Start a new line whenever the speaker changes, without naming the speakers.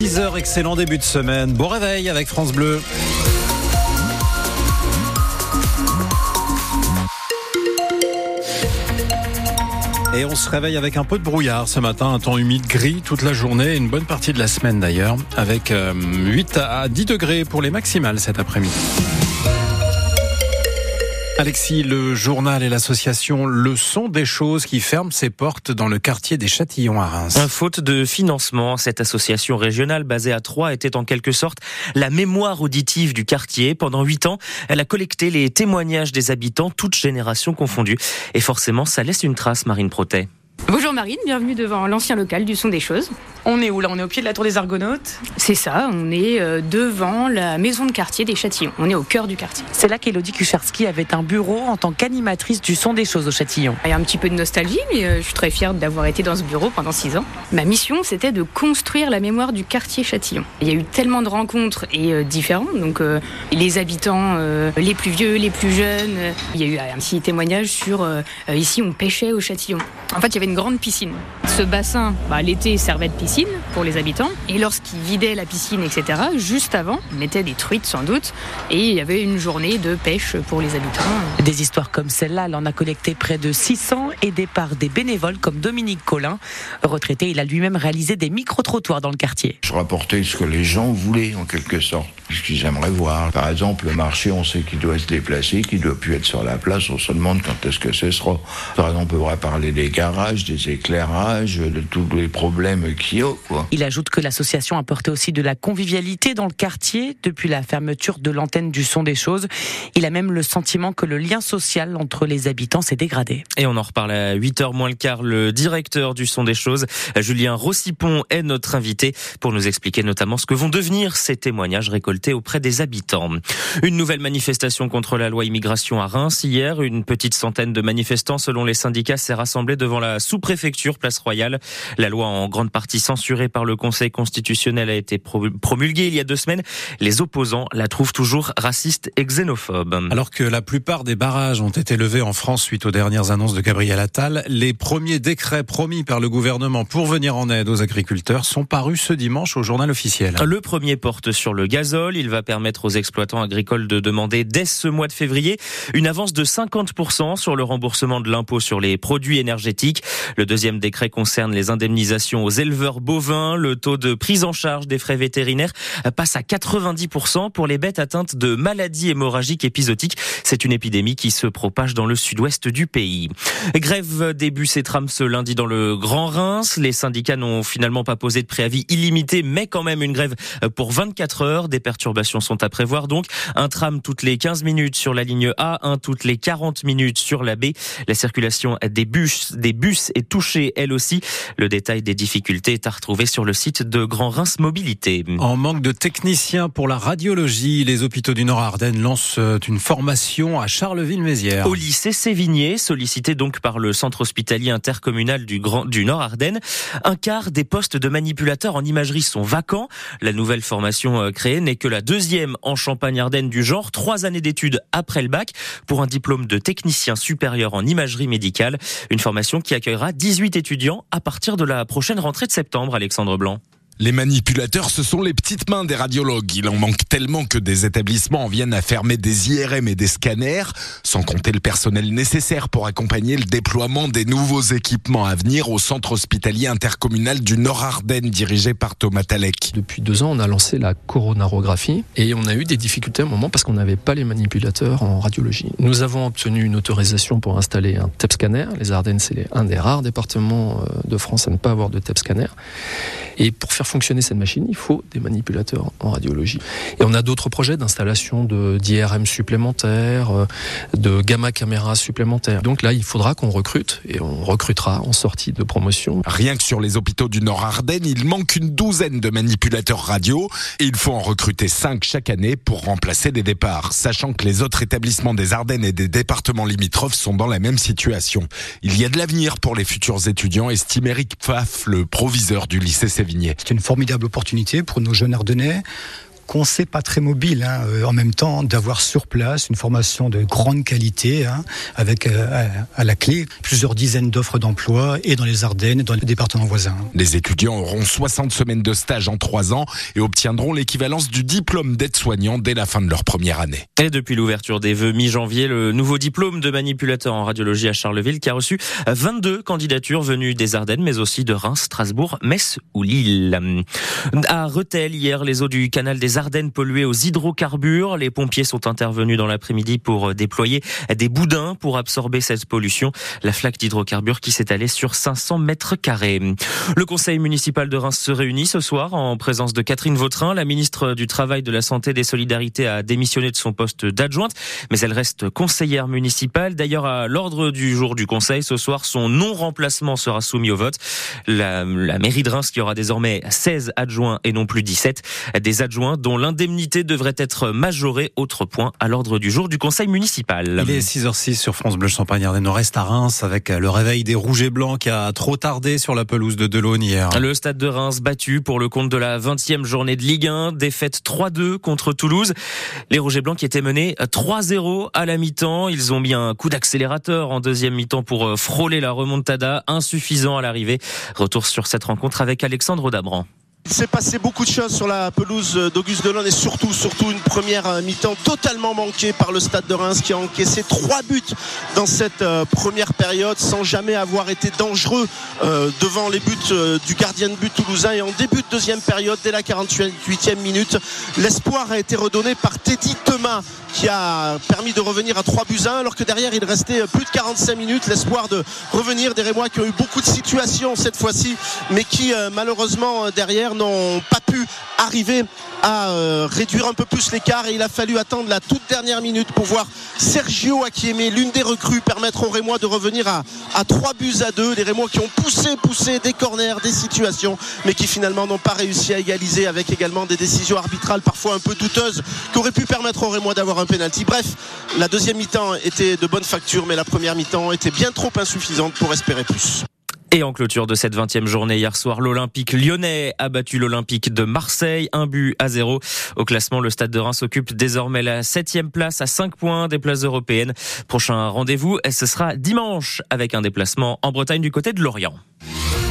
6h, excellent début de semaine. Bon réveil avec France Bleu. Et on se réveille avec un peu de brouillard ce matin, un temps humide, gris toute la journée, une bonne partie de la semaine d'ailleurs, avec 8 à 10 degrés pour les maximales cet après-midi. Alexis, le journal et l'association Le Son des choses qui ferment ses portes dans le quartier des Châtillons à Reims.
Faute de financement, cette association régionale basée à Troyes était en quelque sorte la mémoire auditive du quartier. Pendant huit ans, elle a collecté les témoignages des habitants, toutes générations confondues. Et forcément, ça laisse une trace, Marine Protet.
Bonjour Marine, bienvenue devant l'ancien local du Son des Choses.
On est où là? On est au pied de la tour des Argonautes?
C'est ça, on est euh, devant la maison de quartier des Châtillons. On est au cœur du quartier.
C'est là qu'Elodie Kucharski avait un bureau en tant qu'animatrice du Son des Choses au Châtillon.
Il y a un petit peu de nostalgie, mais euh, je suis très fière d'avoir été dans ce bureau pendant six ans. Ma mission, c'était de construire la mémoire du quartier Châtillon. Il y a eu tellement de rencontres et euh, différentes, donc euh, les habitants, euh, les plus vieux, les plus jeunes. Il y a eu un petit témoignage sur euh, ici on pêchait au Châtillon. En fait, il y avait une grande piscine. Ce bassin, bah, l'été, servait de piscine pour les habitants. Et lorsqu'ils vidaient la piscine, etc., juste avant, ils mettaient des truites sans doute. Et il y avait une journée de pêche pour les habitants.
Des histoires comme celle-là, elle en a collecté près de 600 aidé par des bénévoles comme Dominique Collin. Retraité, il a lui-même réalisé des micro-trottoirs dans le quartier.
Je rapportais ce que les gens voulaient, en quelque sorte, ce qu'ils aimeraient voir. Par exemple, le marché, on sait qu'il doit se déplacer, qu'il doit plus être sur la place, on se demande quand est-ce que ce sera. Par exemple, on pourrait parler des garages, des éclairages, de tous les problèmes qu'il y a, quoi.
Il ajoute que l'association apportait aussi de la convivialité dans le quartier depuis la fermeture de l'antenne du son des choses. Il a même le sentiment que le lien social entre les habitants s'est dégradé.
Et on en reparle à 8h moins le quart. Le directeur du Son des Choses, Julien Rossipon, est notre invité pour nous expliquer notamment ce que vont devenir ces témoignages récoltés auprès des habitants. Une nouvelle manifestation contre la loi immigration à Reims. Hier, une petite centaine de manifestants, selon les syndicats, s'est rassemblée devant la sous-préfecture, place Royale. La loi en grande partie censurée par le Conseil constitutionnel a été promulguée il y a deux semaines. Les opposants la trouvent toujours raciste et xénophobe.
Alors que la plupart des barrages ont été levés en France suite aux dernières annonces de Gabriel Attal, les premiers décrets promis par le gouvernement pour venir en aide aux agriculteurs sont parus ce dimanche au journal officiel.
Le premier porte sur le gazole. Il va permettre aux exploitants agricoles de demander dès ce mois de février une avance de 50% sur le remboursement de l'impôt sur les produits énergétiques. Le deuxième décret concerne les indemnisations aux éleveurs bovins. Le taux de prise en charge des frais vétérinaires passe à 90% pour les bêtes atteintes de maladies hémorragiques épisodiques. C'est une épidémie qui se propage dans le sud-ouest du pays. Grève des bus et trams ce lundi dans le Grand Reims. Les syndicats n'ont finalement pas posé de préavis illimité, mais quand même une grève pour 24 heures. Des perturbations sont à prévoir donc. Un tram toutes les 15 minutes sur la ligne A, un toutes les 40 minutes sur la B. La circulation des bus, des bus est touchée elle aussi. Le détail des difficultés est à retrouver sur le site de Grand Reims Mobilité.
En manque de techniciens pour la radiologie, les hôpitaux du Nord-Ardenne lancent une formation à Charleville-Mézières.
Au lycée Sévigné, sollicité donc par le centre hospitalier intercommunal du, Grand, du Nord-Ardenne, un quart des postes de manipulateurs en imagerie sont vacants. La nouvelle formation créée n'est que la deuxième en Champagne-Ardenne du genre, trois années d'études après le bac pour un diplôme de technicien supérieur en imagerie médicale. Une formation qui accueillera 18 étudiants à partir de la prochaine rentrée de septembre, Alexandre Blanc.
Les manipulateurs, ce sont les petites mains des radiologues. Il en manque tellement que des établissements en viennent à fermer des IRM et des scanners, sans compter le personnel nécessaire pour accompagner le déploiement des nouveaux équipements à venir au centre hospitalier intercommunal du Nord-Ardenne, dirigé par Thomas Talek.
Depuis deux ans, on a lancé la coronarographie et on a eu des difficultés à un moment parce qu'on n'avait pas les manipulateurs en radiologie. Nous avons obtenu une autorisation pour installer un TEP scanner. Les Ardennes, c'est un des rares départements de France à ne pas avoir de TEP scanner. Et pour faire fonctionner cette machine, il faut des manipulateurs en radiologie. Et on a d'autres projets d'installation d'IRM supplémentaires, de gamma caméras supplémentaires. Donc là, il faudra qu'on recrute et on recrutera en sortie de promotion.
Rien que sur les hôpitaux du Nord-Ardenne, il manque une douzaine de manipulateurs radio et il faut en recruter cinq chaque année pour remplacer les départs, sachant que les autres établissements des Ardennes et des départements limitrophes sont dans la même situation. Il y a de l'avenir pour les futurs étudiants, estime Eric Pfaff, le proviseur du lycée
C'est une formidable opportunité pour nos jeunes Ardennais conseil pas très mobile. Hein, euh, en même temps, d'avoir sur place une formation de grande qualité, hein, avec euh, à la clé plusieurs dizaines d'offres d'emploi et dans les Ardennes et dans les départements voisins.
Les étudiants auront 60 semaines de stage en trois ans et obtiendront l'équivalence du diplôme d'aide-soignant dès la fin de leur première année.
Et depuis l'ouverture des vœux mi-janvier, le nouveau diplôme de manipulateur en radiologie à Charleville qui a reçu 22 candidatures venues des Ardennes, mais aussi de Reims, Strasbourg, Metz ou Lille. À Rethel, hier, les eaux du canal des Ardennes polluées aux hydrocarbures. Les pompiers sont intervenus dans l'après-midi pour déployer des boudins pour absorber cette pollution. La flaque d'hydrocarbures qui allée sur 500 mètres carrés. Le conseil municipal de Reims se réunit ce soir en présence de Catherine Vautrin. La ministre du Travail, de la Santé et des Solidarités a démissionné de son poste d'adjointe, mais elle reste conseillère municipale. D'ailleurs, à l'ordre du jour du conseil, ce soir, son non-remplacement sera soumis au vote. La, la mairie de Reims qui aura désormais 16 adjoints et non plus 17. Des adjoints dont l'indemnité devrait être majorée. Autre point à l'ordre du jour du conseil municipal.
Il est 6h06 sur France Bleu Champagne Ardenne. On reste à Reims avec le réveil des Rouges et Blancs qui a trop tardé sur la pelouse de Delaune hier.
Le stade de Reims battu pour le compte de la 20e journée de Ligue 1. Défaite 3-2 contre Toulouse. Les Rouges et Blancs qui étaient menés 3-0 à la mi-temps. Ils ont mis un coup d'accélérateur en deuxième mi-temps pour frôler la remontada. Insuffisant à l'arrivée. Retour sur cette rencontre avec Alexandre Dabran.
Il s'est passé beaucoup de choses sur la pelouse d'Auguste Delon et surtout, surtout une première mi-temps totalement manquée par le Stade de Reims qui a encaissé trois buts dans cette euh, première période sans jamais avoir été dangereux euh, devant les buts euh, du gardien de but toulousain. Et en début de deuxième période, dès la 48e minute, l'espoir a été redonné par Teddy Thomas qui a permis de revenir à 3 buts 1 alors que derrière il restait plus de 45 minutes. L'espoir de revenir des Rémois qui ont eu beaucoup de situations cette fois-ci mais qui malheureusement derrière n'ont pas pu arriver à euh, réduire un peu plus l'écart et il a fallu attendre la toute dernière minute pour voir Sergio Akieme, l'une des recrues, permettre aux Rémois de revenir à, à 3 buts à 2. Les Rémois qui ont poussé, poussé des corners, des situations, mais qui finalement n'ont pas réussi à égaliser avec également des décisions arbitrales parfois un peu douteuses qui auraient pu permettre aux Rémois d'avoir un penalty. Bref, la deuxième mi-temps était de bonne facture, mais la première mi-temps était bien trop insuffisante pour espérer plus.
Et en clôture de cette 20e journée hier soir, l'Olympique lyonnais a battu l'Olympique de Marseille, un but à zéro. Au classement, le Stade de Reims occupe désormais la septième place à 5 points des places européennes. Prochain rendez-vous, ce sera dimanche avec un déplacement en Bretagne du côté de Lorient.